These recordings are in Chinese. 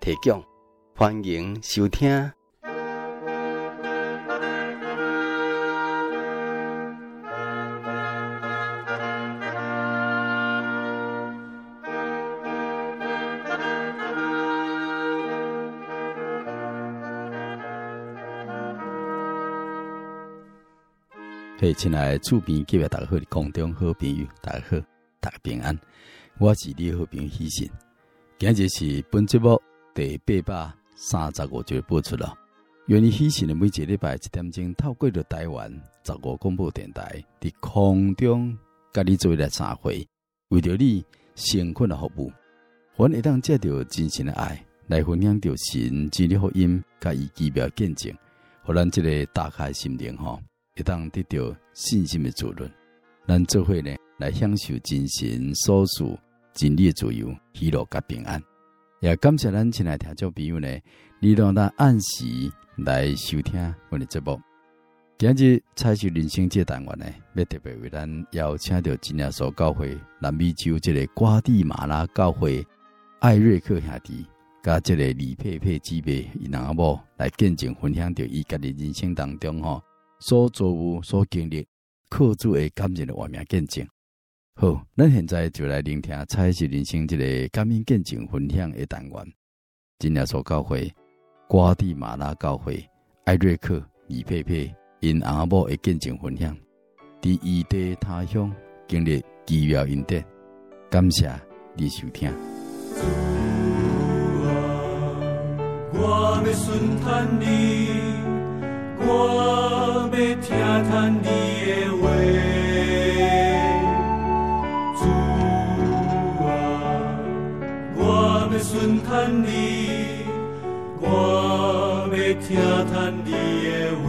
提供，欢迎收听。嘿，亲爱厝边隔壁大家好，空中好朋友，大家好，大家平安。我是你好朋友喜信，今日是本节目。第八百三十五集播出了。愿意喜信的每一个礼拜一点钟，透过着台湾十五广播电台，伫空中甲你做一来参会，为着你辛苦的服务，我一旦借着真心的爱来分享着神之的福音，甲伊奇妙见证，互咱这个打开心灵吼，一旦得到信心的滋润，咱做伙呢来享受真神所赐真理的自由、喜乐甲平安。也感谢咱前来听众朋友呢，你让咱按时来收听我的节目。今日彩树人生这单元呢，要特别为咱邀请到真耶稣教会南美洲这个瓜地马拉教会艾瑞克兄弟，甲这个李佩佩姊妹伊两阿某来见证分享着伊家己人生当中吼所做有所经历，靠主的感人的画面见证。好，咱现在就来聆听《彩色人生》这个感恩见证分享的单元。今日所教会、瓜地马拉教会、艾瑞克、李佩佩因阿母的见证分享，在异地他乡经历奇妙恩典。感谢你收听。我要顺从你，我要听从你的。顺从你，我要听叹你的话。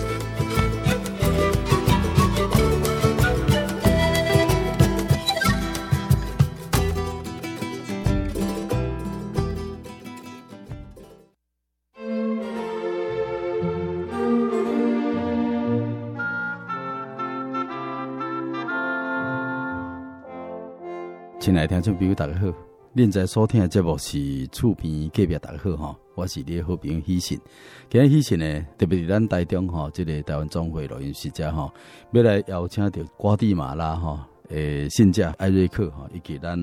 亲爱的听众朋友，大家好！您在收听的节目是厝边隔壁，大家好哈，我是你的好朋友喜信。今日喜信呢，特别是咱台中哈，这个台湾总会录音室家哈，要来邀请到瓜地马拉哈，诶，信者艾瑞克哈，以及咱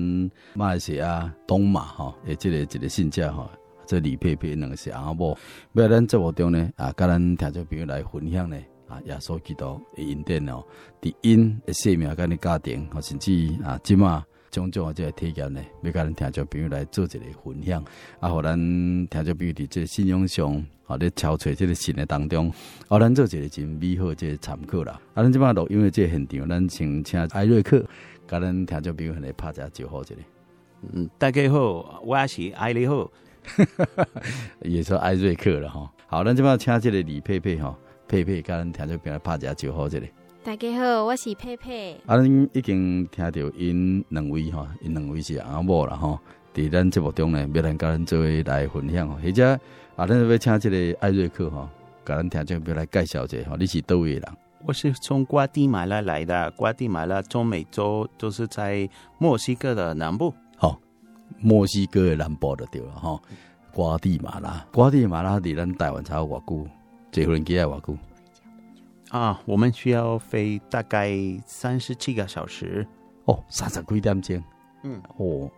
马来西亚东马哈，诶，这个这个信者哈，这李佩佩两个是阿伯，要来咱节目中呢啊，跟咱听众朋友来分享呢啊，耶稣基督的恩典哦，的因的生命跟你家庭，甚至啊，即嘛。种种啊，这个体验呢，要甲咱听众朋友来做一个分享，啊，互咱听众朋友伫这个信仰上，啊，咧憔悴这个信的当中，啊，咱做一个真美好这个参考啦。啊，咱即摆录音的这个现场，咱请请艾瑞克，甲咱听众朋友来拍一下招呼，这里。嗯，大家好，我是艾瑞克，也说艾瑞克了吼。好，咱即摆请这个李佩佩吼，佩佩甲咱听众朋友来拍一下招呼，这里。大家好，我是佩佩。啊，咱已经听到因两位哈，因两位是阿某了哈。伫咱节目中呢，要咱甲咱做来分享。或者啊，咱要请这个艾瑞克哈，甲咱听众朋友来介绍一下哈。你是叨位人？我是从瓜地马拉来的，瓜地马拉中美洲就是在墨西哥的南部。好、哦，墨西哥的南部就对了哈。瓜地马拉，瓜地马拉离咱台湾才有偌久？坐飞机要偌久？啊，我们需要飞大概三十七个小时哦，三十几点钟。嗯，哦，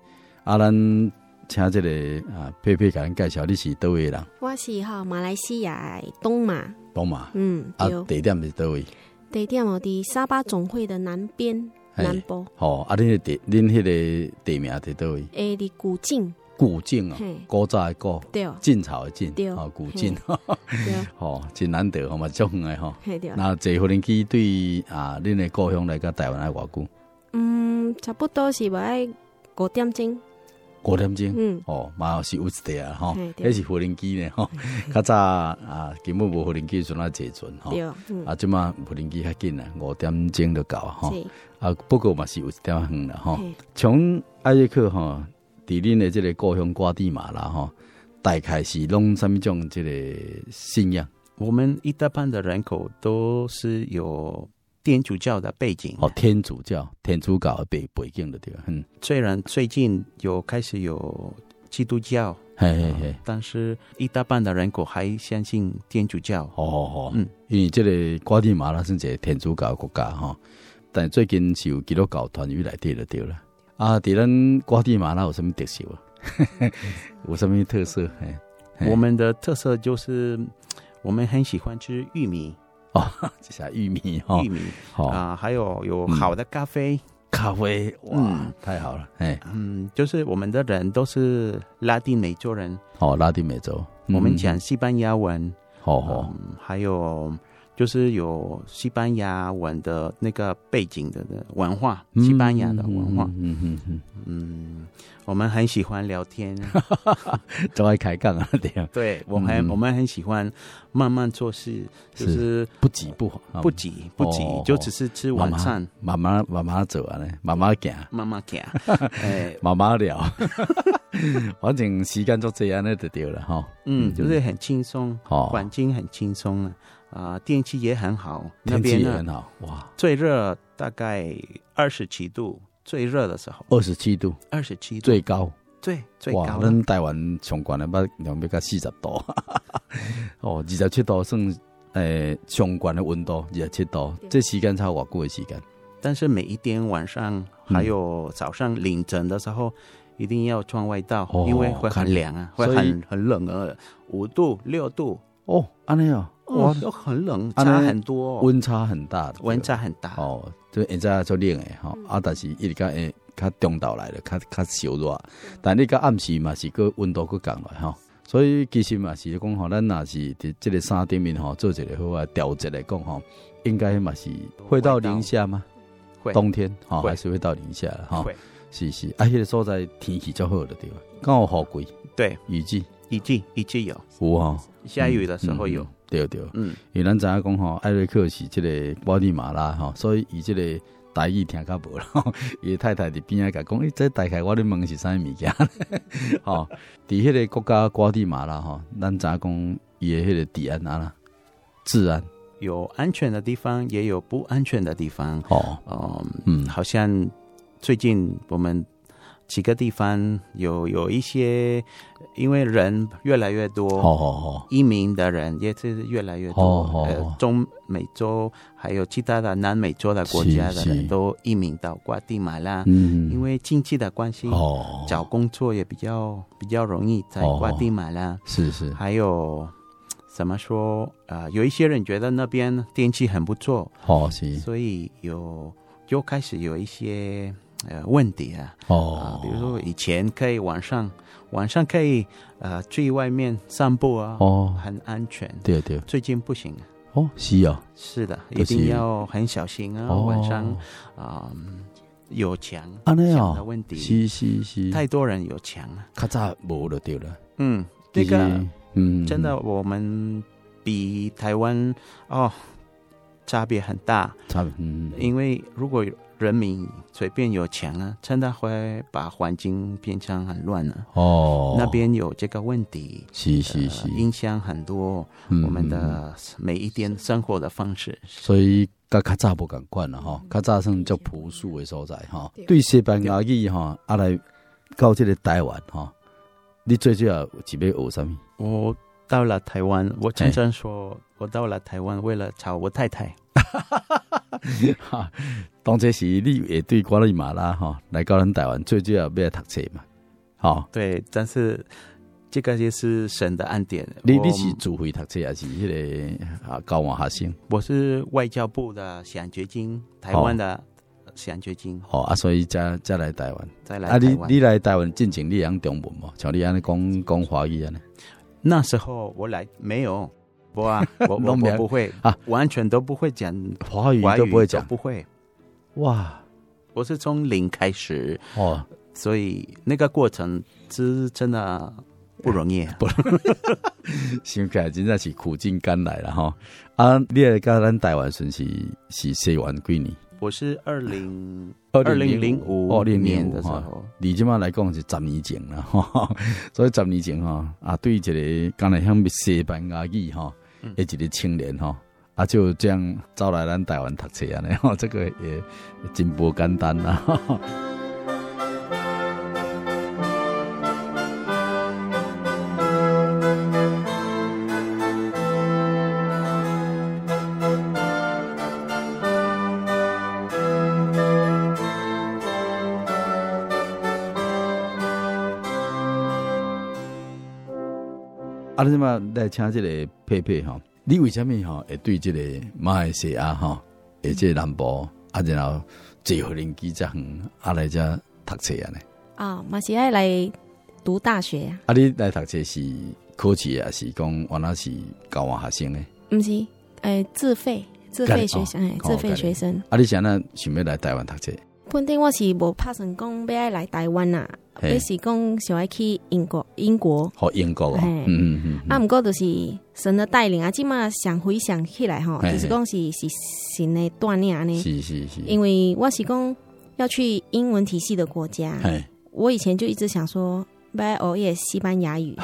啊，咱请这个啊，佩佩给咱介绍，你是叨位人？我是哈马来西亚东马。东马，嗯，啊，地点是叨位？地点哦，伫沙巴总会的南边南部。哦，啊，恁的地，恁迄个地名伫叨位？诶，伫古晋。古晋啊，古早的古，晋朝的晋，哦，古晋，哦，真难得，好嘛，足远的吼。那坐飞机对啊，恁的故乡来个台湾来偌久？嗯，差不多是爱五点钟。五点钟，嗯，哦，嘛是有一点啊，吼，那是无人机呢，吼，较早啊，根本无无人机，就那坐船，吼，啊，即马飞机较紧啊，五点钟就到，吼，啊，不过嘛是有一点远了，吼，从艾瑞克，吼。伫恁的这个故乡瓜地马拉哈，大概是拢什么种这个信仰？我们一大半的人口都是有天主教的背景。哦，天主教、天主教的背背景的对吧？嗯，虽然最近有开始有基督教，嘿嘿嘿，但是一大半的人口还相信天主教。哦哦哦，嗯，因为这个瓜地马拉是一个天主教的国家哈，但最近是有基督教团体来对了对了。啊，伫咱瓜地马拉有什么特色啊？有什么特色？我们的特色就是我们很喜欢吃玉米。哦，这下玉米哈，玉米。好啊，还有有好的咖啡，咖啡哇，太好了，哎，嗯，就是我们的人都是拉丁美洲人，哦，拉丁美洲，我们讲西班牙文，好好，还有。就是有西班牙文的那个背景的文化，西班牙的文化，嗯嗯嗯嗯，我们很喜欢聊天，都爱开杠啊，对，对我们我们很喜欢慢慢做事，就是不急不不急不急，就只是吃晚餐，慢慢慢慢走啊，慢慢行，慢慢行，哎，慢慢聊，反正时间就这样那就对了哈，嗯，就是很轻松，环境很轻松啊。啊，天气也很好，天气也很好，哇！最热大概二十七度，最热的时候二十七度，二十七度最高，最最高。哇，咱台湾上关的要两百个四十度，哦，二十七度算诶上关的温度，二十七度，这时间差我久的时间？但是每一天晚上还有早上凌晨的时候，一定要穿外套，因为会很凉啊，会很很冷啊，五度六度哦，安尼哦。哇，都很冷，差很多，温差很大，温差很大哦。就现在做冷诶，哈啊，但是一直讲诶，较中岛来了，较较小热。但你个暗时嘛是个温度个降来哈，所以其实嘛是讲吼，咱若是伫这个山顶面吼做一个好啊调节来讲吼，应该嘛是会到零下吗？会，冬天哈还是会到零下哈。会，是是，啊，迄个所在天气较好的地方？刚好雨季，对，雨季。雨季雨季有有哈，下雨的时候有。对对，嗯，因为咱知影讲吼，艾瑞克是这个瓜地马拉哈，所以伊这个台语听较无啦。伊太太伫边仔甲讲，诶，这大概我咧问是啥物件？吼，伫迄个国家瓜地马拉哈，咱知影讲伊诶迄个治安啊，治安有安全的地方，也有不安全的地方。哦，嗯，好像最近我们。几个地方有有一些，因为人越来越多，哦哦哦，移民的人也是越来越多。哦哦哦，中美洲还有其他的南美洲的国家的人都移民到瓜地马拉。嗯，因为经济的关系，哦，找工作也比较比较容易在瓜地马拉。是是，还有怎么说啊、呃？有一些人觉得那边天气很不错，哦，是，所以有又开始有一些。呃，问题啊，哦、呃，比如说以前可以晚上晚上可以呃去外面散步啊，哦，很安全。对对，最近不行。哦，是啊，是的，一定要很小心啊。哦、晚上啊、呃，有抢抢的问题，是是是，太多人有墙啊，咔嚓没了对了。嗯，这个嗯，真的我们比台湾哦差别很大，差别嗯，因为如果。人民随便有钱啊，真的会把环境变成很乱了。哦，那边有这个问题，是是是，影响很多我们的每一天生活的方式。嗯、所以，甲较早不敢管了哈，较早算叫朴素的所在哈。对西班牙语哈，阿来到这个台湾哈，你最主要准备学什么？我到了台湾，我常常说我到了台湾为了找我太太。哈，当这时你也对瓜地马拉哈来到咱台湾最主要要读册嘛？好，对，但是这个就是神的恩典。你你是主会读册还是那个啊交换学生？我是外交部的奖学金，台湾的奖学金。哦啊，所以再再来台湾，再来台湾。啊，你你来台湾进前你讲中文吗？像你安尼讲讲华语安尼？那时候我来没有。不啊，我 我我不会啊，完全都不会讲华语，都不会讲，不会。哇，我是从零开始哦，所以那个过程是真的不容易，不容易。想起来真的是苦尽甘来了哈。啊，你来到咱台湾算是是西元几年？我是二零二零零五二零年的时候，你这么来讲是十年前了哈。所以十年前哈啊，对这个刚来向西班牙语哈。一个青年哈，啊，就这样招来咱台湾读册啊，然后这个也真不简单呐。啊，你嘛来请这个佩佩哈？你为什么哈会对即个马来西亚哈，而且南部啊，然后最后年纪这样啊来遮读册啊呢？啊，马西亚来读大学啊？啊，你来读册是考试啊，是讲原来是交换学生呢？毋是，诶、欸，自费自费学生，诶、哦，自费学生。啊，你想那想要来台湾读册？本地我是无拍算讲要爱来台湾呐，我是讲想要去英国，英国。好，英国哦。嗯嗯嗯。啊，毋过就是神的带领啊，即嘛想回想起来吼，就是讲是是神的锻炼安尼。是是是。因为我是讲要去英文体系的国家，我以前就一直想说。拜哦，也西班牙语，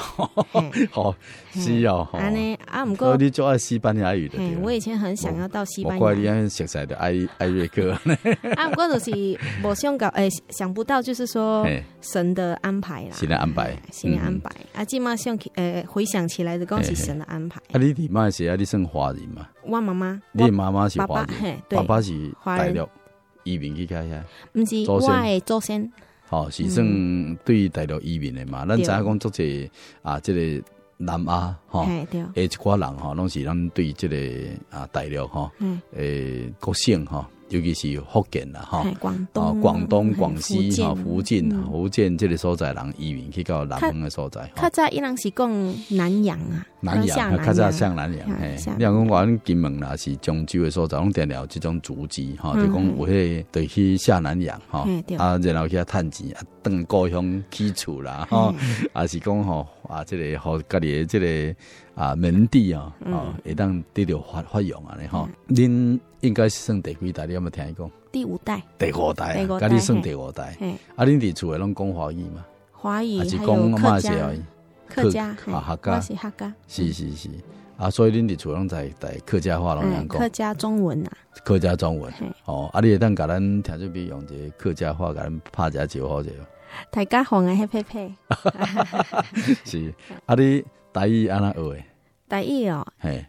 好是哦。安尼啊，唔过你就爱西班牙语的。我以前很想要到西班牙。怪你安熟悉的艾艾瑞克。啊，唔过就是我想搞，诶，想不到就是说神的安排啦。神的安排，神的安排。啊，今嘛想起，诶，回想起来的，讲是神的安排。啊，你弟妈是啊？你算华人嘛？我妈妈，你妈妈是华人，爸爸是大陆移民去开下。唔是，我系祖先。好，是算对大陆移民的嘛？咱知影讲做这啊，即个南亚吼，诶，一寡人吼，拢是咱对即个啊大陆吼，诶，国姓哈，尤其是福建啦，哈，广东、广东、广西、哈、福建、福建这个所在人移民去到南方的所在。较早伊人是讲南洋啊，南洋，较早像南洋。嘿，你讲阮金门啦，是漳州的所在，拢定了这种足迹，吼，就讲有迄个对去下南洋，吼，啊，然后去遐趁钱，啊，当故乡起厝啦，吼，啊是讲吼，啊，即个和家己的即个啊门第啊，啊，会当得到发发扬啊，你哈，恁。应该是算第几代？你有冇听伊讲？第五代。第五代，甲你算第五代。啊，恁伫厝诶拢讲华语嘛？华语还有客家。客家，客家，是客家。是是是。啊，所以恁伫厝拢在在客家话拢讲。客家中文啊。客家中文。哦，啊，你会当甲咱听这边用这客家话，甲咱拍一招好者。大家好，我系佩佩。是。啊，你台语安那学诶？台语哦。嘿。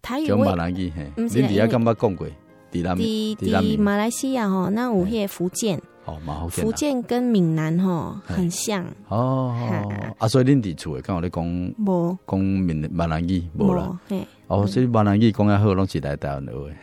台语，讲马来语，嘿，你底下敢捌讲过？伫伫马来西亚吼，那有迄个福建，福建跟闽南吼很像。哦，啊，所以恁伫厝诶，刚好咧讲，无讲闽闽南语，无啦。哦，所以闽南语讲较好，拢是来台湾诶。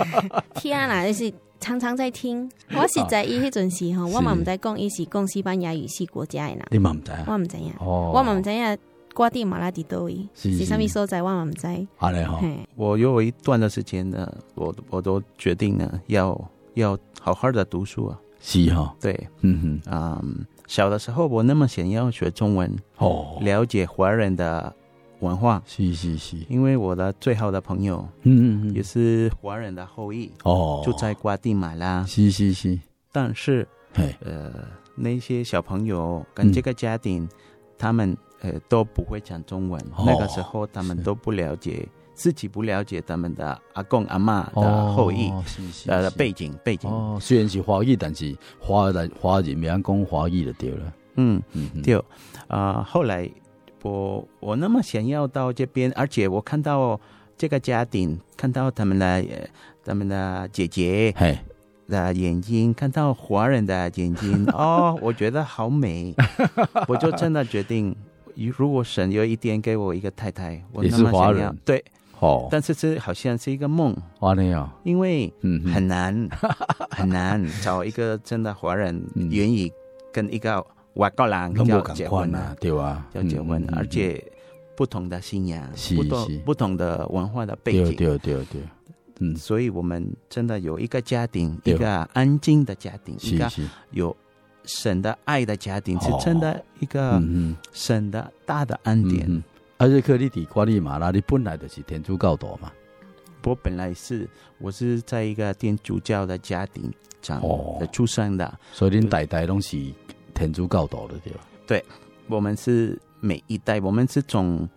天啦，就是常常在听。我是在伊迄阵时吼，我嘛毋知讲伊是讲西班牙语系国家诶啦。你嘛毋知？我毋知影。哦，我嘛毋知影。瓜地马拉蒂多伊，是啥物所在？我唔知。好嘞哈，我有一段的时间呢，我我都决定呢，要要好好的读书啊。是哈，对，嗯哼，啊，小的时候我那么想要学中文，哦，了解华人的文化。是是是，因为我的最好的朋友，嗯嗯，也是华人的后裔，哦，住在瓜地马拉。是是是，但是，呃，那些小朋友跟这个家庭，他们。呃，都不会讲中文。哦、那个时候，他们都不了解，自己不了解他们的阿公阿妈的后裔，哦、呃，背景背景。哦，虽然是华裔，但是华人华人没人讲华裔的对了。嗯嗯，对。啊、呃，后来我我那么想要到这边，而且我看到这个家庭，看到他们的他们的姐姐的眼睛，看到华人的眼睛，哦，我觉得好美，我就真的决定。如果神有一天给我一个太太，我那么想要，对，哦，但是这好像是一个梦，华人啊，因为很难 很难找一个真的华人愿意跟一个外国人要结婚啊，对吧？要结婚，而且不同的信仰，不同不同的文化的背景，对对对，嗯，所以我们真的有一个家庭，一个安静的家庭，一个有。神的爱的家庭是真的一个神的大的恩典。而且克里底瓜利马拉，你本来就是天主教徒嘛？我本来是我是在一个天主教的家庭长的出生的，所以您代代都是天主教徒的对吧？对，我们是每一代，我们是从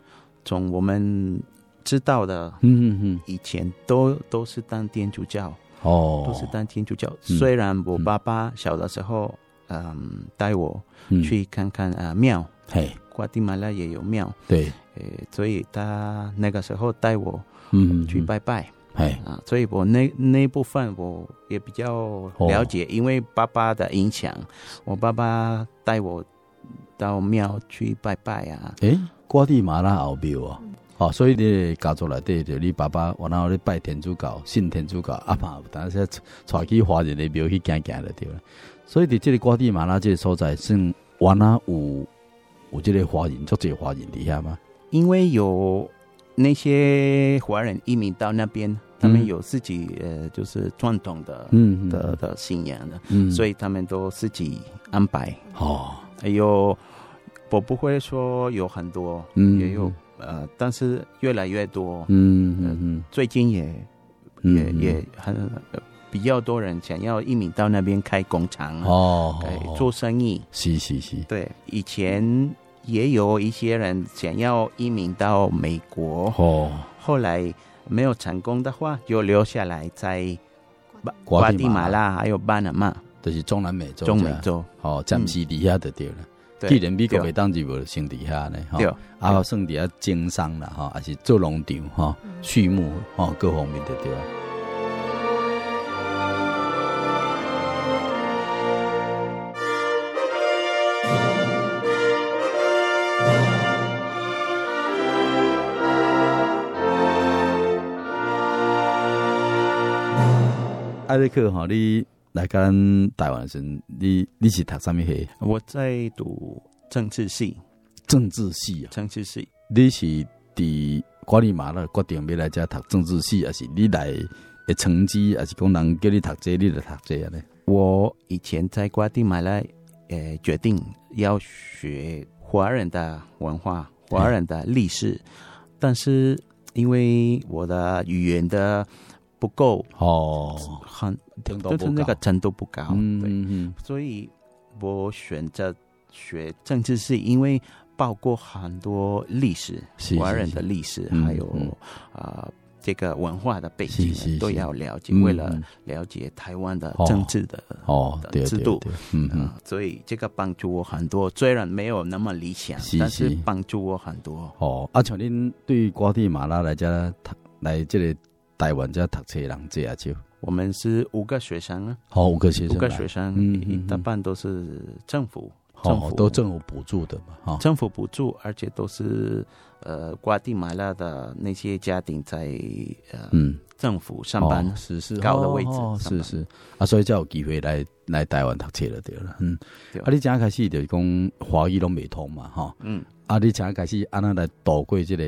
从我们知道的，嗯嗯嗯，以前都都是当天主教哦，都是当天主教。虽然我爸爸小的时候。嗯，带我去看看啊庙，嘿，瓜地马拉也有庙，对，诶，所以他那个时候带我嗯去拜拜，哎啊，所以我那那部分我也比较了解，因为爸爸的影响，我爸爸带我到庙去拜拜啊，诶，瓜地马拉有庙啊，哦，所以你家族来对着你爸爸，然后你拜天主教，信天主教，阿爸但是带去华人的庙去行行的对了。所以你这里瓜地马拉这个所在，是完了有有这个华人，就这个华人底下吗？因为有那些华人移民到那边，他们有自己呃，就是传统的，嗯的的信仰的，嗯，所以他们都自己安排。哦，还有我不会说有很多，嗯，也有呃，但是越来越多，嗯嗯嗯，最近也也也很。比较多人想要移民到那边开工厂哦，做生意。是是是，对，以前也有一些人想要移民到美国哦，后来没有成功的话，就留下来在瓜地马拉。还有巴拿马，就是中南美洲、中美洲。哦，暂时底下的对了。既然美国没当地无先底下呢，哈，啊，剩底下经商了哈，还是做农场哈、畜牧哈，各方面的对。艾瑞克哈，你来跟台湾时，你你是读什么系？我在读政治系。政治系啊，政治系。你是伫瓜地马拉决定要来这读政治系，还是你来的成绩，还是讲人叫你读这，你来读这样呢？我以前在瓜地马拉，诶、呃，决定要学华人的文化、华人的历史，嗯、但是因为我的语言的不够。哦，很就是那个程度不高，嗯嗯嗯，所以我选择学政治是，因为。包括很多历史，华人的历史，还有啊，这个文化的背景都要了解。为了了解台湾的政治的哦制度，嗯嗯，所以这个帮助我很多。虽然没有那么理想，但是帮助我很多。哦，啊，像您对瓜地马拉来讲，他来这里台湾这读册人这也就，我们是五个学生啊，好，五个学生，五个学生，嗯，大半都是政府。政府、哦、都政府补助的嘛，哈、哦，政府补助，而且都是呃，瓜地马拉的那些家庭在呃，嗯，政府上班，哦、是是高的位置，哦、是是。啊，所以才有机会来来台湾读册了，对了，嗯，对。啊，你刚开始就是讲华语拢未通嘛，哈，嗯，啊，你刚开始安那来度过这个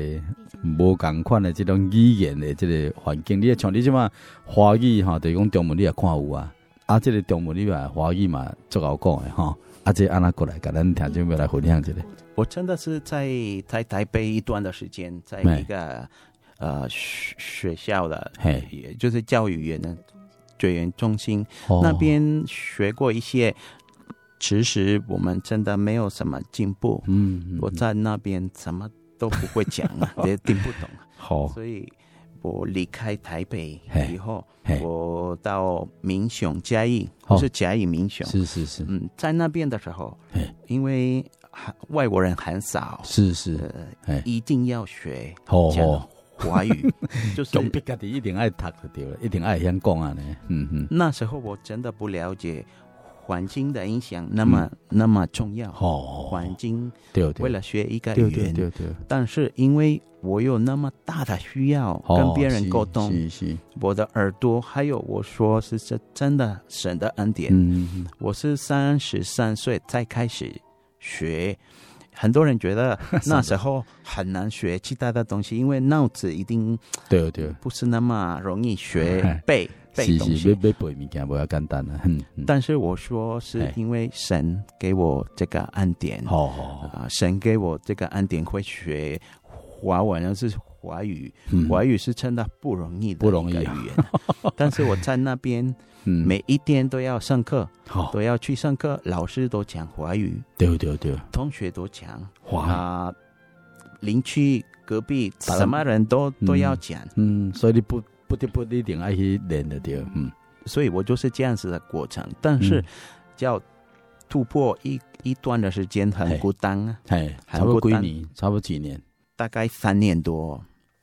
无共款的这种语言的这个环境，你也像你这么华语哈，就是讲中文你也看有啊，啊，这个中文你嘛华语嘛最好讲的哈。啊，这，安那过来，跟咱听众们来分享一下。我真的是在在台北一段的时间，在一个呃学学校的，嘿，也就是教育员的学员中心那边学过一些。其实我们真的没有什么进步。嗯，我在那边什么都不会讲啊，也听不懂。好，所以。我离开台北以后，我到民雄嘉义，不是嘉义民雄，是是是，嗯，在那边的时候，因为外国人很少，是是，一定要学讲华语，就是一定爱读就对了，一定爱先讲啊呢，嗯嗯，那时候我真的不了解。环境的影响那么那么重要，哦。环境对对，为了学一个语言，对对。但是因为我有那么大的需要跟别人沟通，我的耳朵还有我说是这真的神的恩典。嗯。我是三十三岁才开始学，很多人觉得 那时候很难学其他的东西，因为脑子一定对对，不是那么容易学 背。背东西，背背物件不要简单了。嗯，但是我说是因为神给我这个恩典，哦啊，神给我这个恩典会学华文，而是华语，华语是真的不容易的，不容易语言。但是我在那边，每一天都要上课，都要去上课，老师都讲华语，对对对，同学都讲。华，邻居隔壁什么人都都要讲，嗯，所以你不。不得不一定爱去练的对，嗯，所以我就是这样子的过程。但是，要突破一一段的时间很孤单啊，哎，差不多几年，差不多几年，大概三年多。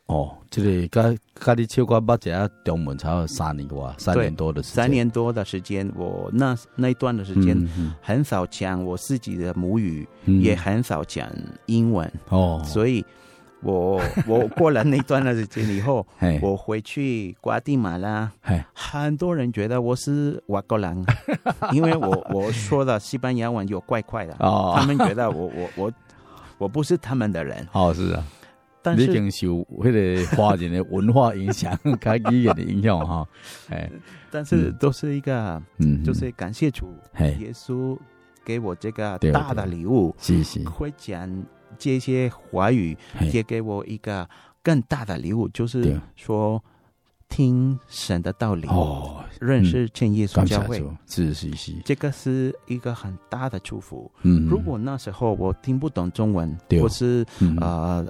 哦，这个跟跟你超过八节中文，差不多三年多，三年多的时间。三年多的时间，我那那一段的时间很少讲我自己的母语，也很少讲英文。哦，所以。我 我过了那段的时间以后，我回去瓜地马拉，很多人觉得我是外国人，因为我我说的西班牙文有怪怪的，哦他们觉得我我我我不是他们的人。哦，是啊，但是已经受迄个华人的文化影响，开语言的影响哈。哎，但是都是一个，嗯，就是感谢主，耶稣给我这个大的礼物，谢谢，会讲。这些华语也给我一个更大的礼物，就是说听神的道理，哦，认识真耶稣教会，是是是，这个是一个很大的祝福。嗯，如果那时候我听不懂中文，或是呃，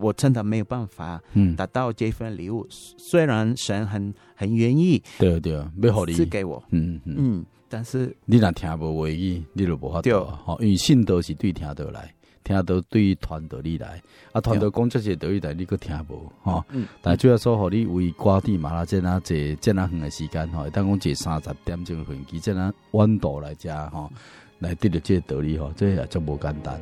我真的没有办法达到这份礼物。虽然神很很愿意，对对，没好礼赐给我，嗯嗯，但是你若听不为意，你就无法对，吼，因为信都是对听得来。听到对传道你来，啊，传道讲这些道理来，你个听无哈？嗯，但主要说，互你为瓜地马拉这那这这那远的时间哈，当讲这三十点钟飞机，这那弯道来遮哈，来得到这道理哈，这也足无简单。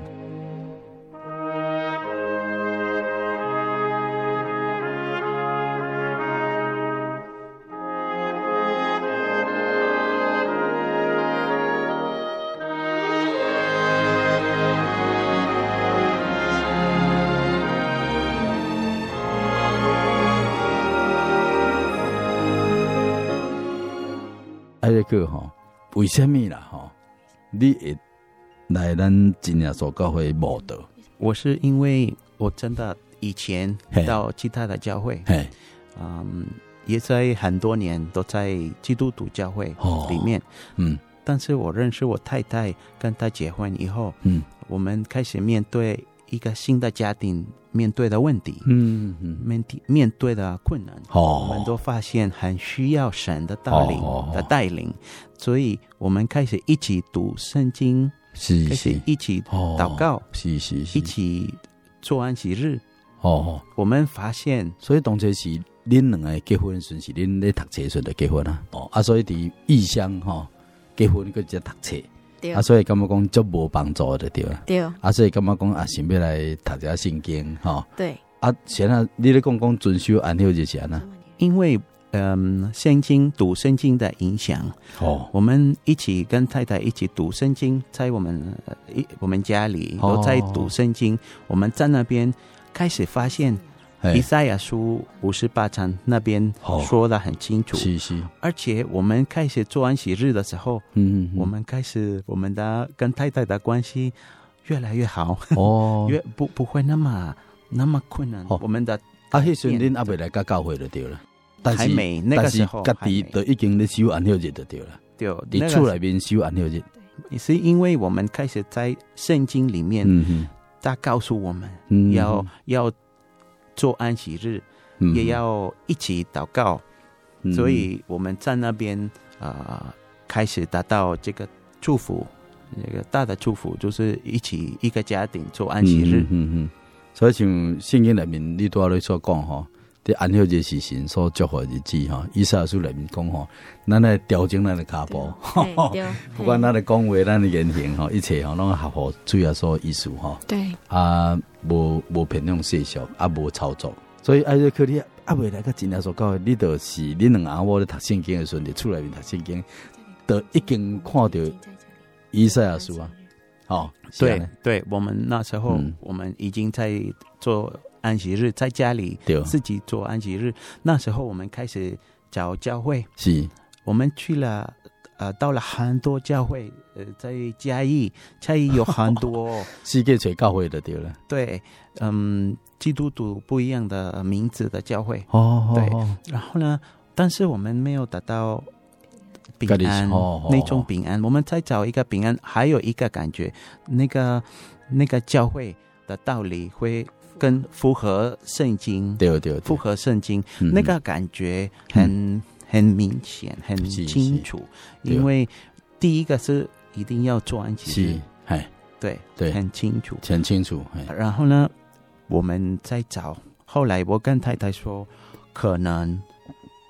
瑞克哈，为什么啦哈？你会来咱今年所教会慕道？我是因为我真的以前到其他的教会，嗯，也在很多年都在基督徒教会里面，嗯。但是我认识我太太，跟她结婚以后，嗯，我们开始面对一个新的家庭，面对的问题，嗯嗯，面对面对的困难，哦，我们都发现很需要神的带领的带领，所以我们开始一起读圣经，是是，一起祷告，是是是，一起做安息日，哦，我们发现，所以当初是恁两个结婚时是恁在读书时就结婚啊，哦啊，所以伫异乡哈。结婚个只读册，对。啊，所以感觉讲足无帮助的对啦，对，啊，所以感觉讲啊，想要来读下圣经哈，对，啊，现在你咧讲讲遵守安息日是呢？因为嗯，圣经读圣经的影响哦，我们一起跟太太一起读圣经，在我们一我们家里都在读圣经，我们在那边开始发现。以赛亚书五十八章那边说的很清楚，是是。而且我们开始做安息日的时候，嗯，我们开始我们的跟太太的关系越来越好。哦，越不不会那么那么困难。我们的啊，迄时阵阿未来甲教会就对了，但是那个时候，家己都已经咧修安息日就对了，对，伫厝内面修安息日，也是因为我们开始在圣经里面，嗯，他告诉我们要要。做安息日，也要一起祷告，嗯、所以我们在那边啊、呃，开始达到这个祝福，那个大的祝福，就是一起一个家庭做安息日。嗯嗯，嗯，所以像圣经里面你都在说讲哈，这安息日是神所祝福的日子哈。以赛亚书里面讲吼，咱来调整咱的脚步，不管咱的讲话、咱的言行吼，一切吼，拢合乎主耶稣意思吼。对啊。无无偏向世俗，啊无操作，所以爱瑞克你啊未来个真正所讲，你著是你两阿某咧读圣经的时候，你出来面读圣经，都已经看到以赛亚书啊，哦，对对，我们那时候、嗯、我们已经在做安息日，在家里自己做安息日，那时候我们开始找教会，是，我们去了。呃，到了很多教会，呃，在嘉义，嘉义有很多 世界最教会的对了。对，嗯，基督徒不一样的名字的教会。哦，对。然后呢，但是我们没有达到平安，那种平安。我们再找一个平安，还有一个感觉，那个那个教会的道理会更符合圣经。对对，符合圣经，那个感觉很。很明显，很清楚，因为第一个是一定要做安息日，哎，对对，很清楚，很清楚。然后呢，我们再找。后来我跟太太说，可能。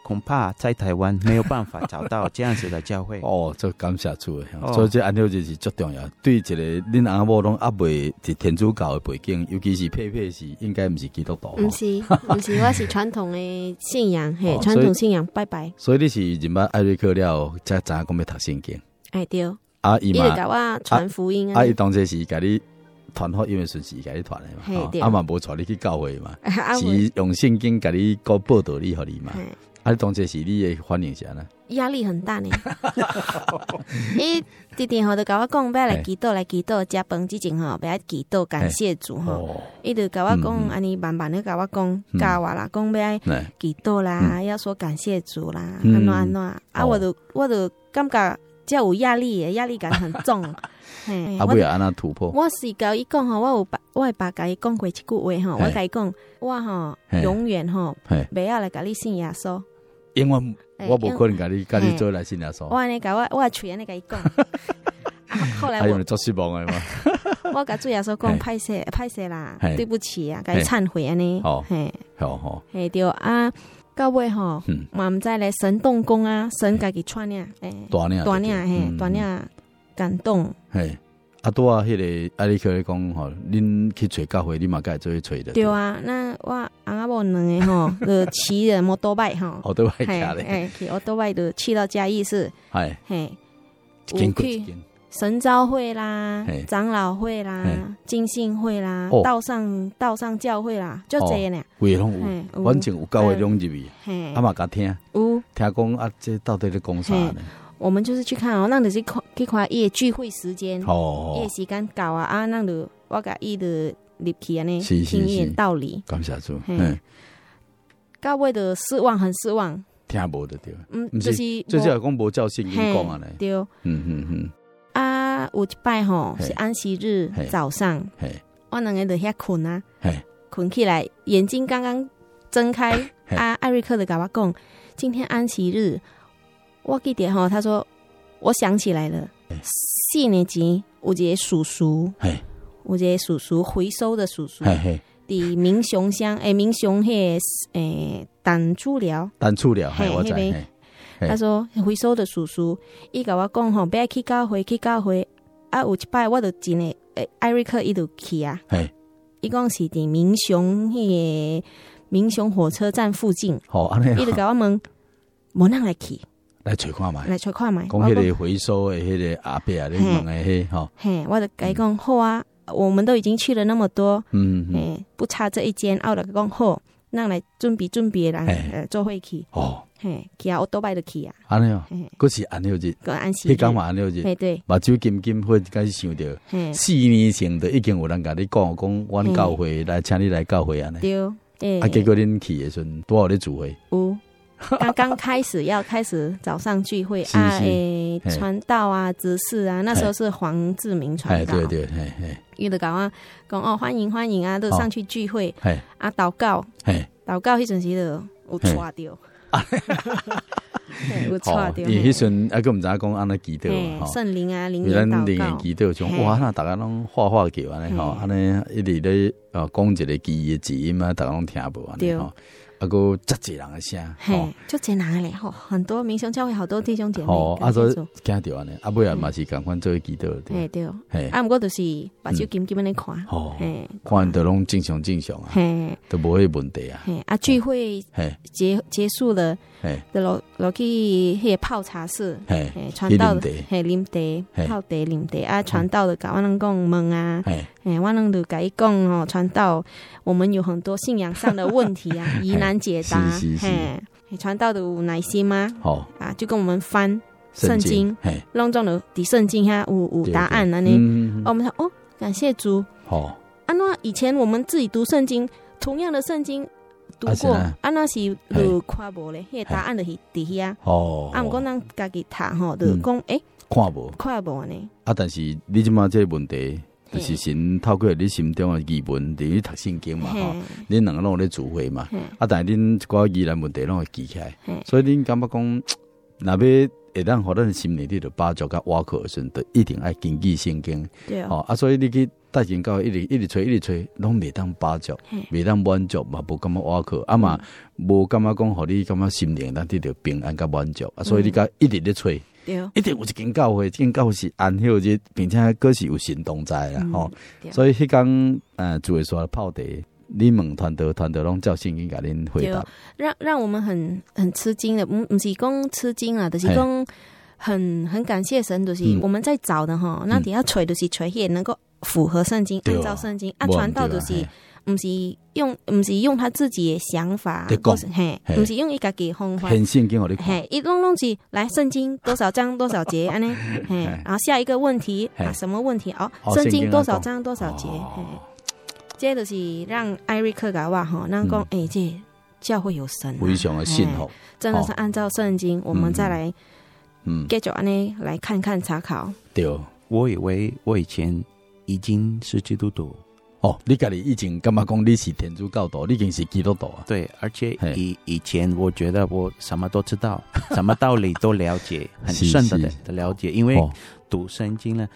恐怕在台湾没有办法找到这样子的教会 哦，这感谢主的，所以这安尼就是最重要。对一个恁阿某拢阿未是天主教的背景，尤其是佩佩是应该不是基督徒，不是不是，我是传统的信仰，嘿，传统信仰拜拜。所以你是认捌艾瑞克了，才知影讲要读圣经。哎对，阿姨嘛，甲我传福音啊。阿姨当时是甲你传福音的顺序，给你传的嘛。阿妈无带你去教会嘛，是用圣经给你个报道你互你嘛。啊，当这是你的反应下呢？压力很大呢。伊弟弟吼，就甲我讲，要来祈祷，来祈祷，食饭之前吼，要祈祷，感谢主吼。伊就甲我讲，安尼慢慢的甲我讲，教我啦，讲要祈祷啦，要说感谢主啦，安怎安怎。啊，我就我就感觉较有压力，压力感很重。嘿，啊，不要安那突破。我是甲伊讲吼，我有爸，我会爸甲伊讲过一句话吼，我甲伊讲，我吼永远吼，袂要来甲你信耶稣。因为我不可能跟你跟你做来信耶稣。我安尼甲我我嘴安尼甲伊讲。后来我做失望的嘛。我甲主耶稣讲，歹势歹势啦，对不起啊，甲伊忏悔安尼。好，嘿，好好。嘿，对啊，到尾吼，嘛毋知咧神动工啊，神家己穿领，诶，大领大领嘿，大领感动。嘿。啊，拄啊，迄个啊，你克咧讲吼，恁去找教会，你嘛该做去找的。对啊，那我阿某两个吼，就骑着摩托拜吼，摩托拜骑咧，哎，骑摩托拜就去到嘉义市，系，嘿，去神召会啦，长老会啦，金信会啦，道上道上教会啦，就这样呢。会拢有，反正有教会拢入去，阿嘛甲听，有。听讲啊，这到底咧讲啥呢？我们就是去看哦，那就是看去看伊的聚会时间，哦，伊的时间到啊啊，那就我甲伊的入去安尼听伊道理。感谢主，嗯，到尾的失望，很失望，听无的对，嗯，就是最少讲无照圣经讲啊嘞，对，嗯嗯嗯，啊，有一摆吼是安息日早上，我两个在遐困啊，困起来，眼睛刚刚睁开，啊，艾瑞克的甲我讲，今天安息日。我记得哈，他说，我想起来了，四年级有一个叔叔，有一个叔叔回收的叔叔，伫民雄乡诶，民雄迄个诶，单厝寮，单厝寮，嘿，我知。他说回收的叔叔，伊甲我讲吼，不要去教会，去教会，啊，有一摆我就真诶，诶，艾瑞克伊就去啊，伊讲是伫民雄迄个民雄火车站附近，伊就甲我问，无人来去。来找看觅，来找看觅。讲迄个回收的迄个阿伯啊，你问的迄吼。嘿，我就甲伊讲好啊，我们都已经去了那么多，嗯嗯，不差这一间。我就讲好，咱来准备准备啦，呃，做伙去。哦，嘿，去啊，我倒摆就去啊。安尼哦，嗰是安尼日，个安息。迄讲嘛安尼日，对对。目睭金金会开始想着，四年前就已经有人甲你讲，讲阮教会来，请你来教会安尼。对，诶，啊，结果恁去的时阵多少咧聚会？有。刚刚开始要开始早上聚会啊，诶，传道啊，执事啊，那时候是黄志明传道，对对，有的讲啊，讲哦，欢迎欢迎啊，都上去聚会，啊，祷告，祷告迄阵时就有错掉，有错掉，伊迄阵啊，佮毋知影讲安尼祈祷，圣灵啊，灵言祷告，祈祷中，哇，那大家拢画画叫安尼吼，安尼一直咧呃讲一个记忆字音啊，大家拢听无安尼吼。阿个真济人的声，嘿，就济人咧吼，很多明星教会好多弟兄姐妹，哦，阿说惊到安尼，阿尾啊嘛是共款做祈祷，对对，嘿，啊毋过就是把手紧紧安尼看，吼，看都拢正常正常啊，嘿，都无迄问题啊，嘿，啊聚会结结束了，嘿，就落落去迄个泡茶室，嘿，传道的，嘿，啉茶，泡茶啉茶，啊传道的甲我拢讲问啊，嘿，我拢就甲伊讲哦，传道，我们有很多信仰上的问题啊，疑难。解答，嘿，传道的有耐心吗？好啊，就跟我们翻圣经，隆重的的圣经下有有答案了呢。我们说哦，感谢主。好，啊，那以前我们自己读圣经，同样的圣经读过，啊，那是有看无咧，迄个答案就是底下。哦，啊，毋过咱家己读吼，就讲诶，看无，看无呢。啊，但是你即马这个问题。就是神透过你心中的疑问，等于读圣经嘛，吼，恁两个拢有咧聚会嘛，啊，但系恁一寡疑难问题拢会记起来，所以恁感觉讲，若要会当互咱心里里头把脚甲挖苦的时阵，就一定爱谨记圣经，对。哦，啊，所以你去带进教一直一直吹一直吹，拢袂当把脚，未当满足嘛，无感觉挖苦，啊嘛，无感觉讲，互你感觉心灵当得到平安甲满足，啊，所以你甲一直咧吹。对，一定有一间教会，这间教会是安息日，并且阁是有行动在啦，吼、嗯。所以迄天，呃，主会说泡茶，你们团队团队拢照圣经甲恁回答，让让我们很很吃惊的，唔唔是讲吃惊啊，就是讲很很感谢神，就是我们在找的哈，那底下揣就是揣也能够符合圣经，按照圣经啊，传道就是。不是用，不是用他自己的想法，不是嘿，不是用一个给方法。很圣经我哋嘿，一拢拢是来圣经多少章多少节安尼，嘿，然后下一个问题啊，什么问题？哦？圣经多少章多少节？嘿，接着是让艾瑞克讲话哈，那讲诶，这教会有神，非常的信服，真的是按照圣经，我们再来，嗯，继续安尼来看看查考。对，我以为我以前已经是基督徒。哦，你家里以前干嘛讲你是天主教徒，你已经是基督徒啊？对，而且以以前我觉得我什么都知道，什么道理都了解，很深的的了解，因为读圣经了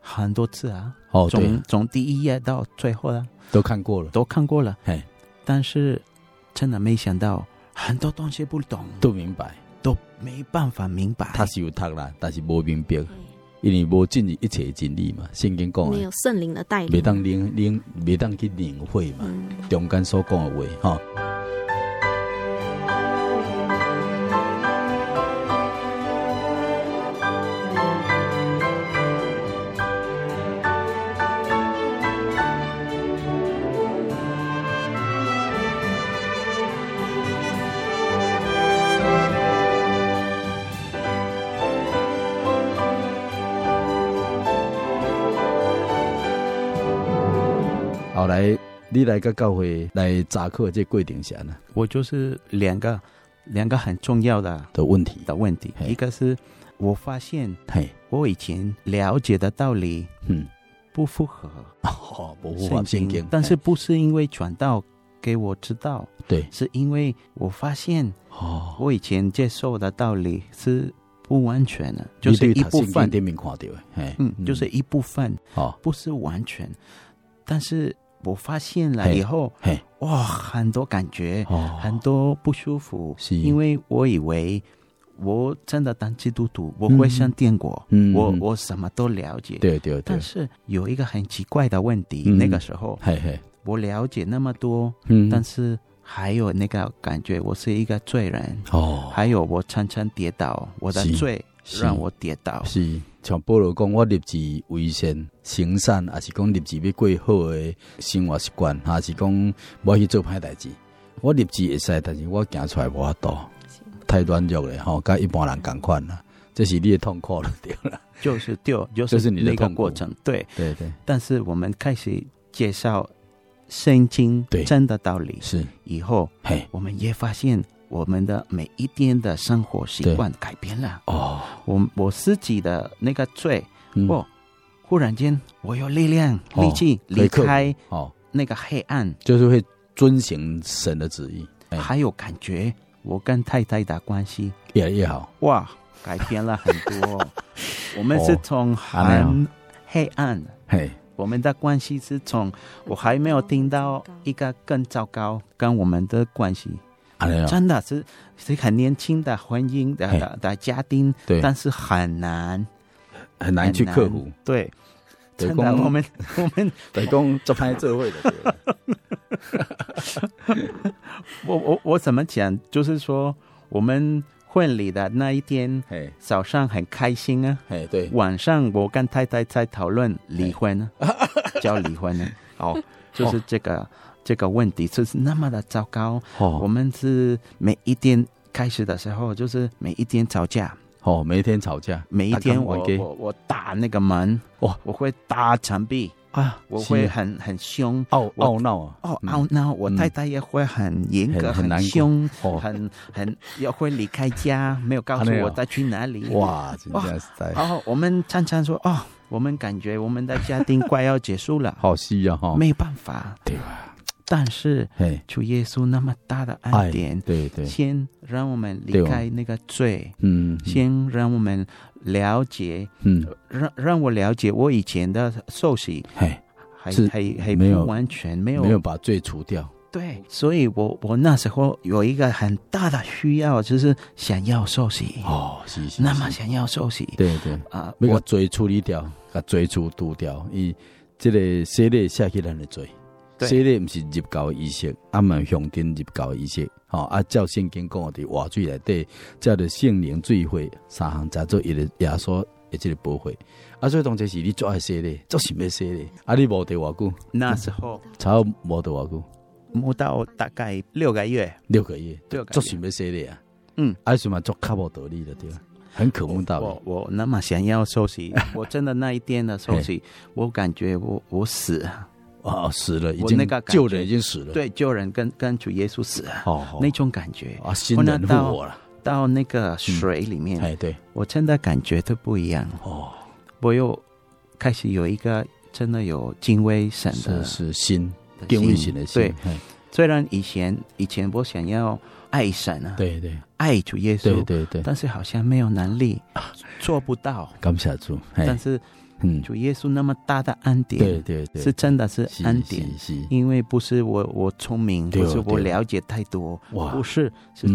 很多次啊。哦，从从第一页到最后啊，都看过了，都看过了。嘿，但是真的没想到很多东西不懂，都明白，都没办法明白。他是有读啦，但是不明白。因为无尽一切真理嘛，圣经讲，没有圣灵的带领，未当领领，袂当去领会嘛，嗯、中间所讲的话，哈。你来个教会来查课，这过程下呢？我就是两个两个很重要的的问题。的问题，一个是我发现，嘿，我以前了解的道理，嗯，不符合哦，不符合圣经，但是不是因为传道给我知道，对，是因为我发现，哦，我以前接受的道理是。不完全的，就是一部分。嗯，就是一部分，哦，不是完全。但是我发现了以后，哇，很多感觉，很多不舒服，是。因为我以为我真的当基督徒，我会上天国，我我什么都了解，对对对。但是有一个很奇怪的问题，那个时候，嘿嘿。我了解那么多，但是。还有那个感觉，我是一个罪人。哦。还有我常常跌倒，我的罪让我跌倒。是像保罗讲，我立志为善行善，还是讲立志要过好的生活习惯，还是讲我去做歹代志？我立志会使，但是我行出来无法度，太软弱了吼，跟一般人共款啦。这是你的痛苦了，对了，就是对，就是你的过程，对对对。但是我们开始介绍。圣经真的道理是以后，嘿，我们也发现我们的每一天的生活习惯改变了哦。我我自己的那个罪，哦，忽然间我有力量、力气离开哦那个黑暗，就是会遵行神的旨意。还有感觉，我跟太太的关系越来越好哇，改变了很多。我们是从很黑暗嘿。我们的关系是从我还没有听到一个更糟糕跟我们的关系，真的是是很年轻的婚姻的的的家庭，对，但是很难很难去克服，对，真的我们 我们得讲做派社会的，我我我怎么讲？就是说我们。婚礼的那一天，早上很开心啊，对，晚上我跟太太在讨论离婚，叫离婚呢。哦，就是这个这个问题就是那么的糟糕。哦，我们是每一天开始的时候，就是每一天吵架。哦，每一天吵架，每一天我我我打那个门，哇，我会打墙壁。啊，我会很很凶，懊懊恼啊，哦，懊恼。我太太也会很严格，很凶，很很也会离开家，没有告诉我再去哪里。哇，真的是在。哦，我们常常说，哦，我们感觉我们的家庭快要结束了，好需要哈，没办法。对吧，但是，主耶稣那么大的恩典，对对，先让我们离开那个罪，嗯，先让我们。了解，嗯，让让我了解我以前的受洗，嘿，还还还没有。完全没有没有把罪除掉，对，所以我我那时候有一个很大的需要，就是想要受洗哦，是是，那么想要受洗，对对啊，把罪处理掉，把罪除除掉，以这个洗礼下去人的罪，洗礼不是入教仪式，阿们向天入教仪式。哦，啊，照圣经讲的活水内底，叫做圣灵水会三项加做一个耶稣，一个保会。啊，所以当这是你做爱说的，做什么说的？啊，你无得偌久？那时候差无得偌久？摸到大概六个月，六个月，做什么说的啊？嗯，啊，什么做卡无道理的对吧？很渴慕道理。我我那么想要休息，我真的那一天的受洗，我感觉我我死。啊，死了，已经那个救人已经死了，对，救人跟跟主耶稣死了，哦，那种感觉。啊，新人复活了，到那个水里面，哎，对，我真的感觉都不一样。哦，我又开始有一个真的有敬畏神的，是心，敬畏神的心，对，虽然以前以前我想要爱神啊，对对，爱主耶稣，对对对，但是好像没有能力，做不到，感谢主，但是。嗯，主耶稣那么大的恩典，对对对，是真的是恩典，因为不是我我聪明，不是我了解太多，不是，是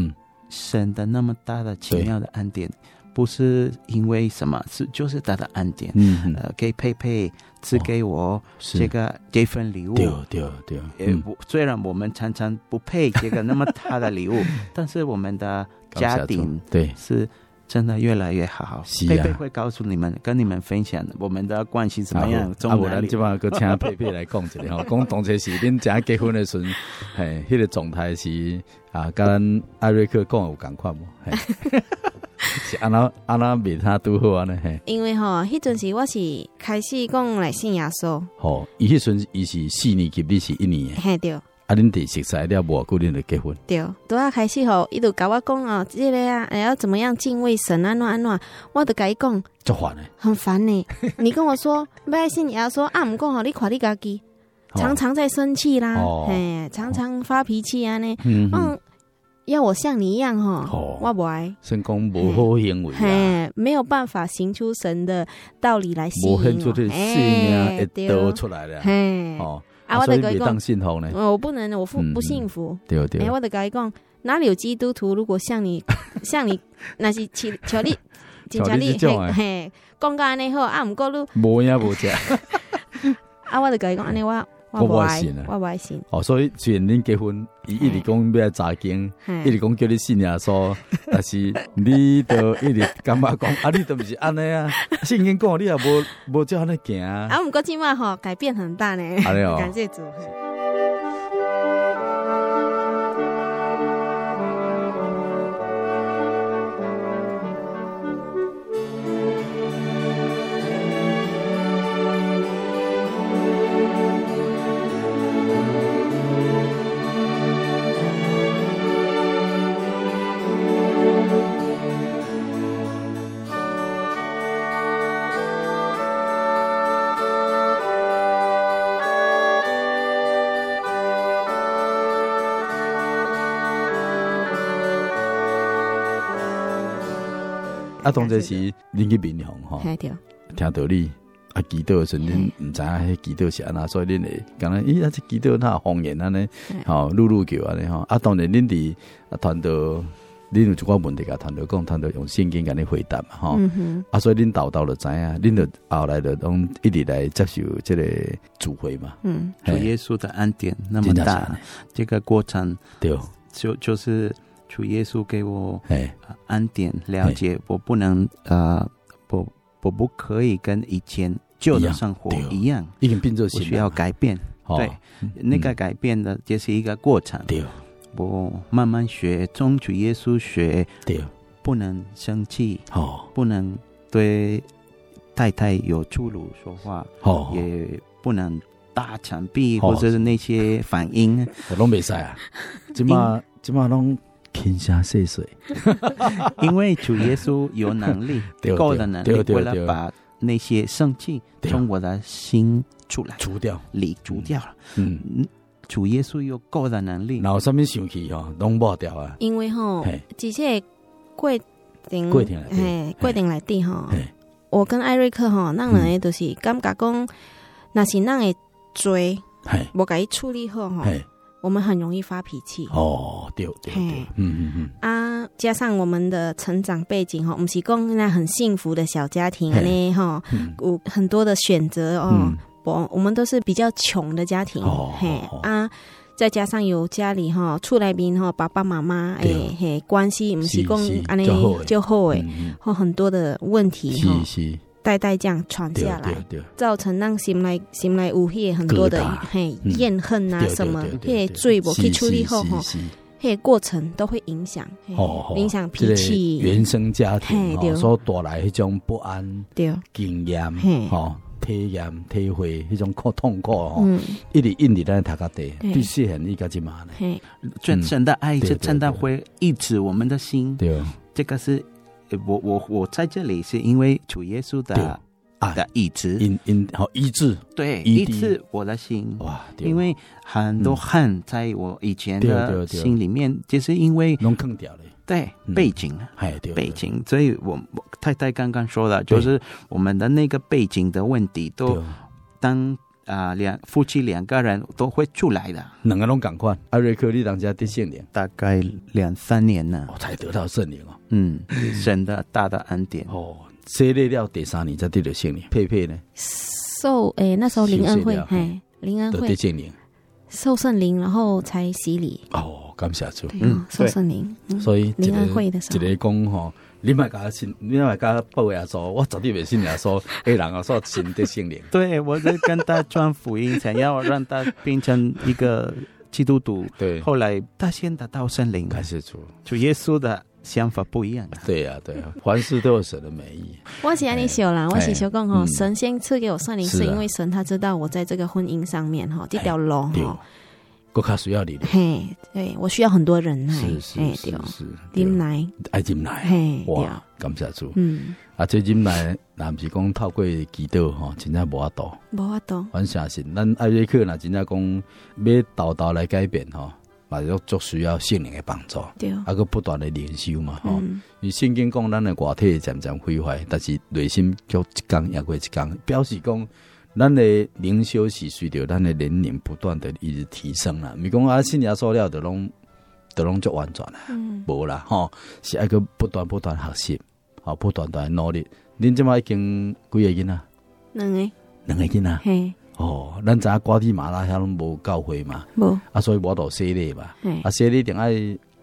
神的那么大的奇妙的恩典，不是因为什么，是就是他的恩典，嗯，呃，给佩佩赐给我这个这份礼物，对对对，也不虽然我们常常不配这个那么大的礼物，但是我们的家庭对。是。真的越来越好，佩佩会告诉你们，跟你们分享我们的关系怎么样。啊，我们今晚个请佩佩来讲一下，讲当初是 恁家结婚的时候，嘿，迄个状态是啊，跟艾瑞克讲有共款无？是安那安那比他拄好安尼嘿。因为吼，迄阵时我是开始讲来信耶稣。吼，伊迄阵伊是四年级，你是一年。嘿对。啊，恁伫熟悉了无？固定就结婚。对，拄啊开始吼，伊就甲我讲哦，这个啊，还要怎么样敬畏神安怎安怎，我就甲伊讲。就烦呢。很烦呢。你跟我说，不爱信耶稣啊，毋讲吼，你看你家己，常常在生气啦，嘿，常常发脾气啊呢。嗯。要我像你一样哈，我不爱。神功不好行为，嘿，没有办法行出神的道理来吸引我。哎，都出来了。嘿，哦，啊，我得跟你讲，我不能，我不不幸福。对对。哎，我得跟你讲，哪里有基督徒？如果像你，像你，那是巧巧力，巧力，嘿嘿，讲个安尼好，啊，毋过你无影无食。啊，我得跟你讲，安尼我。我不爱信啊，我不爱信。哦，所以虽然恁结婚，伊一直讲要查经，一直讲叫你信耶稣，但是你都一直感觉讲，啊，你都毋是安尼啊，圣经讲你也无无照安尼行啊。啊，毋过今晚吼改变很大呢，感谢主。啊，当这是恁去面向吼，听道理啊，祈祷时恁毋知影迄祈祷是安那，所以恁会讲咧，咦，啊，这祈祷那方言安尼，吼，噜噜叫安尼吼。啊，当然恁伫啊团队，恁有一寡问题甲团队讲，团队用圣经甲你回答嘛，吼。啊，所以恁豆豆就知影，恁就后来就拢一直来接受即个主会嘛。嗯，主耶稣的恩典那么大，这个过程对，就就是。主耶稣给我安典，了解我不能呃，我，我不可以跟以前旧的生活一样，一定变做需要改变。对，那个改变的这是一个过程。我慢慢学，从主耶稣学，不能生气，不能对太太有粗鲁说话，也不能大墙壁或者是那些反应。我都没晒啊，起码起码拢。天下细水，因为主耶稣有能力，够的能力，为了把那些生气从我的心出来除掉，理除掉了。嗯，主耶稣有够的能力，然后上面生气哈，弄不掉啊。因为哈，这些规定，规定来，哎，规定来的哈。我跟艾瑞克哈，那人都是感觉讲，那是那个追，我给伊处理好哈。我们很容易发脾气。哦，对对对，嗯嗯嗯。啊，加上我们的成长背景哈，我们是讲那很幸福的小家庭呢哈，有很多的选择哦，我我们都是比较穷的家庭，嘿。啊，再加上有家里哈厝内边哈爸爸妈妈哎嘿关系不是讲安尼就好诶，或很多的问题哈。代代这样传下来，造成让心内心内有些很多的嘿怨恨啊什么，嘿罪我去处理后哈，嘿过程都会影响，影响脾气。原生家庭所带来一种不安、经验、哈体验、体会迄种苦痛苦哈，一直印在咱头壳底，对。细汉一个就嘛呢。真神的爱就真的会抑制我们的心，对，这个是。我我我在这里是因为主耶稣的爱的医治，因因好医治，对医治。我的心。哇！因为很多恨在我以前的心里面，就是因为弄坑掉了。对背景，哎，对背景，所以我太太刚刚说了，就是我们的那个背景的问题，都当啊两夫妻两个人都会出来的。两个拢赶快，艾瑞克你当家得圣灵，大概两三年呢，我才得到圣灵哦。嗯，神的大的恩典哦，设立了第三年才得到圣灵。佩佩呢？受诶，那时候灵恩会，嘿，灵恩会得圣灵，受圣灵，然后才洗礼。哦，感谢主，嗯，受圣灵。所以灵恩会的时候，一个讲吼，你买家信，你买个报耶稣，我绝对未信耶稣，诶，人啊说信的圣灵。对，我在跟他传福音，想要让他变成一个基督徒。对，后来他先得到圣灵，感谢主，主耶稣的。想法不一样。对呀，对呀，凡事都有神的美意。我是安尼想啦，我是想讲哈，神先赐给我圣灵，是因为神他知道我在这个婚姻上面哈，这条龙哈。国卡需要你的，嘿，对我需要很多人来，是是是是，进来爱进来，嘿，哇，感谢主，嗯，啊，这进来，那不是讲透过祈祷哈，真正无法度，无法度，反相信，咱艾瑞克那真正讲要道道来改变哈，嘛要足需要圣灵的帮助，对，啊个不断的灵修嘛，哈，你圣经讲咱的外体渐渐毁坏，但是内心却一天也过一天，表示讲。咱的灵修是随着咱的年龄不断的一直提升啦，咪讲啊，信耶稣了，就拢就拢足完全啦，无、嗯、啦，吼，是一个不断不断学习，好，不断断努力。恁即摆已经几个囡仔？两个，两个囡仔。嘿，哦，咱知影瓜地马拉遐拢无教会嘛，无。啊，所以我都洗礼嘛，啊，洗礼定爱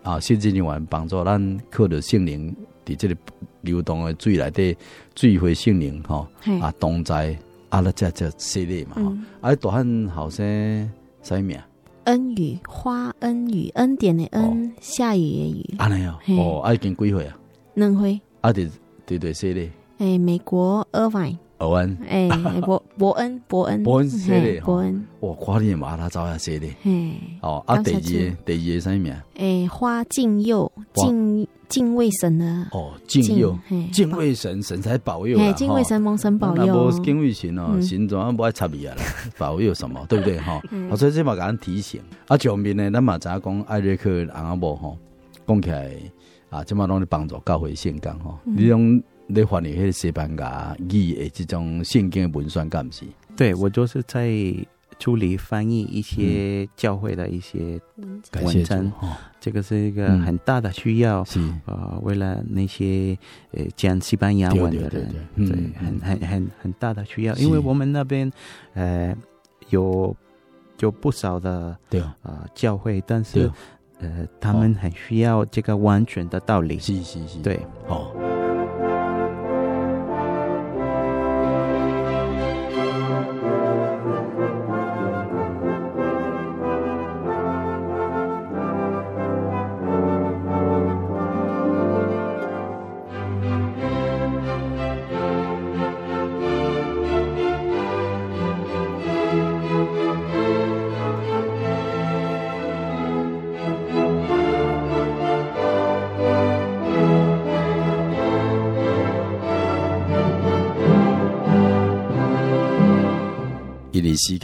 啊，圣职人员帮助咱靠着圣灵伫即个流动的水内底，水会圣灵吼，啊，同在。阿拉这叫系列嘛，啊，大汉后生啥名？恩雨花，恩雨恩典的恩，下雨的雨。安尼哦哦，啊，已经几岁啊？两岁。啊，对对对，系列。诶，美国尔湾。尔湾。诶，伯伯恩伯恩。伯恩系列。伯恩。哇，跨年马拉早下系列。嘿。哦，啊，第二第二个啥名？诶，花敬佑敬。敬畏神呢？哦，敬佑，敬畏神，神才保佑。敬畏神，蒙神保佑。敬畏神哦，神总不爱插你啊，保佑什么？对不对？哈，所以这嘛给人提醒。啊，上面呢，咱嘛知影讲艾瑞克阿伯哈，讲起来啊，这嘛拢咧帮助教会圣工哈。你种咧翻译迄个西班牙语的，这种圣经的文宣干是？对，我就是在。处理翻译一些教会的一些文章，这个是一个很大的需要。是啊，为了那些呃讲西班牙文的人，对，很很很很大的需要。因为我们那边呃有有不少的对啊教会，但是呃他们很需要这个完全的道理。是是是，对，哦。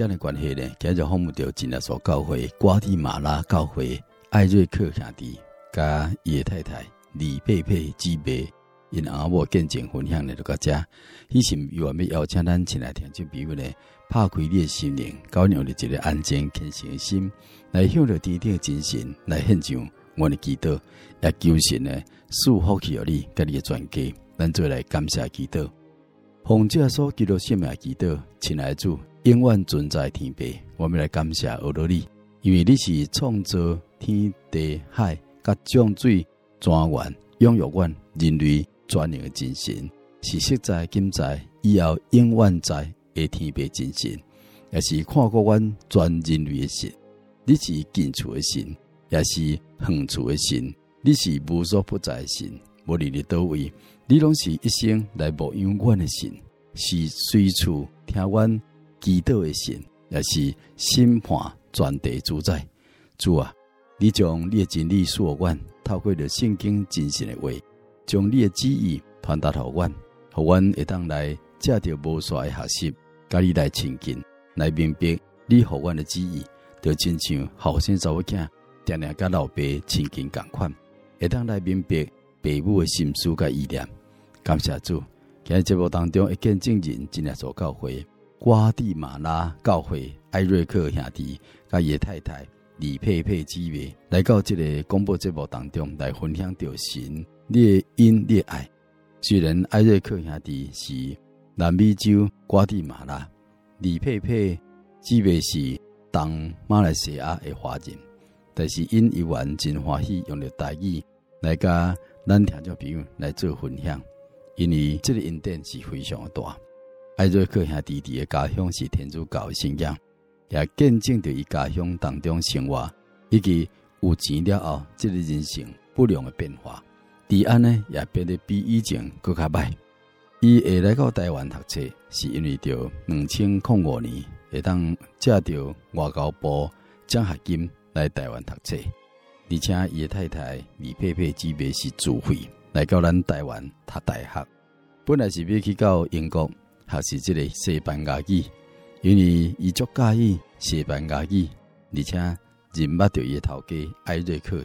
间的关系呢，今日访问到真耶稣教会瓜地马拉教会艾瑞克兄弟加叶太太李佩佩姊妹，因阿母见证分享的这个家，以前又话要邀请咱前来听，就比如呢，拍开你的心灵，高亮的一个安静虔诚的心，来向着天顶的真神来献上我的祈祷，也求神呢赐福气予你，甲你的全家，咱做来感谢祈祷，奉者所基督圣名祈祷，亲爱主。永远存在天边，我们来感谢俄罗你，因为你是创造天地海各种水泉源，养育阮人类全能的精神，是昔在今在以后永远在的天边精神，也是看过阮全人类的神。你是近处的神，也是远处的神，你是无所不在的神，无论你佗位，你拢是一生来牧养阮的神，是随处听阮。祈祷的神，也是审判全地主宰。主啊，你将你的真理赐予阮，透过着圣经真实的话，将你的旨意传达互阮，互阮会当来借着无数的学习，甲你来亲近，来明白你互阮的旨意，就亲像后生查某囝，定定甲老爸亲近共款，会当来明白父母的心思甲意念。感谢主，今日节目当中一见证人真耶稣教会。瓜地马拉教会艾瑞克兄弟甲叶太太李佩佩姊妹来到这个广播节目当中来分享着神你的恩你的爱。虽然艾瑞克兄弟是南美洲瓜地马拉，李佩佩姊妹是东马来西亚的华人，但是因一完真欢喜用着台语来甲咱听众朋友来做分享，因为这个恩典是非常的大。艾瑞克兄弟弟的家乡是天主教的信仰，也见证着伊家乡当中生活，以及有钱了后，这个人生不良的变化。治安呢也变得比以前更加歹。伊会来到台湾读册，是因为着两千零五年会当借着外交部奖学金来台湾读册，而且伊的太太李佩佩姊妹是自费来到咱台湾读大学。本来是要去到英国学习这个西班牙语，因为伊足介意西班牙语，而且认捌着伊的头家艾瑞克，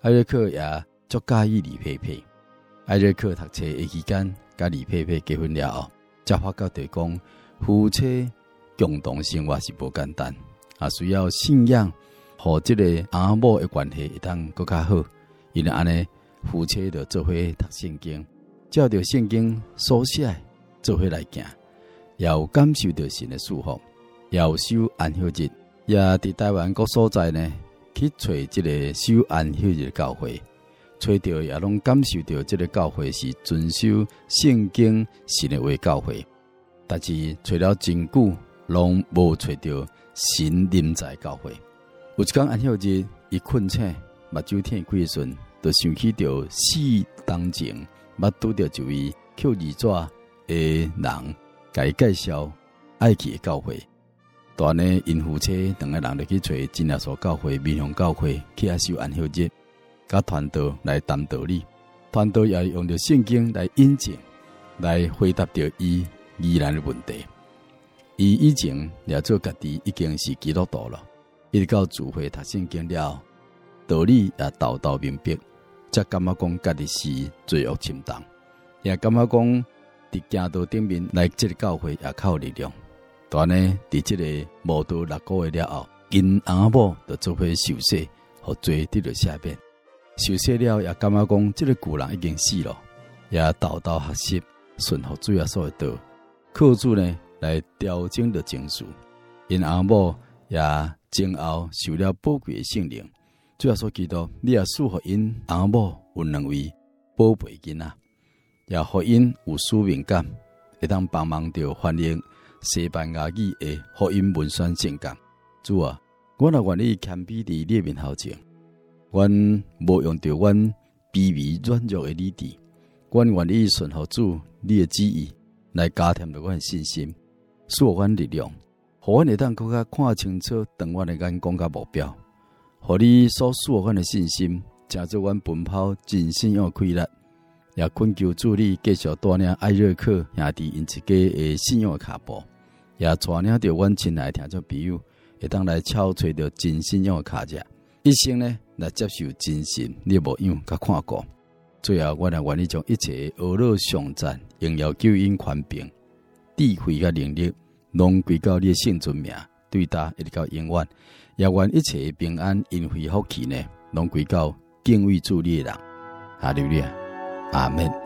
艾瑞克也足介意李佩佩。艾瑞克读册的期间，甲李佩佩结婚了后，才发觉对讲夫妻共同生活是不简单，啊，需要信仰和这个阿某的关系会当更加好。因为安尼夫妻着做伙读圣经，照着圣经所写做伙来行，也有感受着神的祝福，也有守安息日，也伫台湾各所在呢去找即个守安息日的教会。找着也拢感受到这个教会是遵守圣经神的话教会，但是找了真久，拢无找到神临在教会。有一天安息日，一困醒，目睭天开时，就想起着死当前，捌拄着一位扣二纸的人，给介绍爱去的教会。当呢，因夫妻两个人就去找真耶稣教会、面向教会去阿守安息日。甲团道来谈道理，团道也用着圣经来印证，来回答着伊疑难的问题。伊以前也做家己已经是基督徒了，一直到聚会读圣经了，道理也道道明白，才感觉讲家己是罪恶深重，也感觉讲伫行道顶面来这个教会也较有力量。但呢，伫这个无多六个月了后，因阿某就做伙受洗，和罪得了赦免。受洗了，也感觉讲，这个旧人已经死了，也道道学习顺服主耶稣的道，靠主呢来调整的情绪。因阿某也前后受了宝贵的圣灵，主耶稣基督，你也赐福因阿某有两位宝贝囡仔，也福因有使命感，会当帮忙着翻译西班牙语的福音文宣圣经。主啊，我也愿意谦卑伫你面头前。阮无用着阮卑微软弱的理智，阮愿意顺服主你的旨意，来加添着阮信心，赐阮力量，互阮会当更加看清楚长远的眼光甲目标，互你所赐阮的信心，成就阮奔跑真信仰快乐，也恳求助你继续带领艾瑞克兄弟因一家的信仰的脚步，也带领着阮亲爱听众朋友，会当来敲找着真信仰的脚迹，一生呢。来接受真神，你无样甲看过。最后，我来愿意将一切俄罗上赞、荣耀救恩、权柄、智慧甲能力，拢归到你的圣尊名，对答一直到永远。也愿一切平安、因惠、福气呢，拢归到敬畏主你的人。哈利路亚，阿门。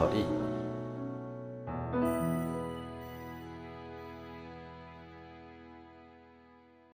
耶稣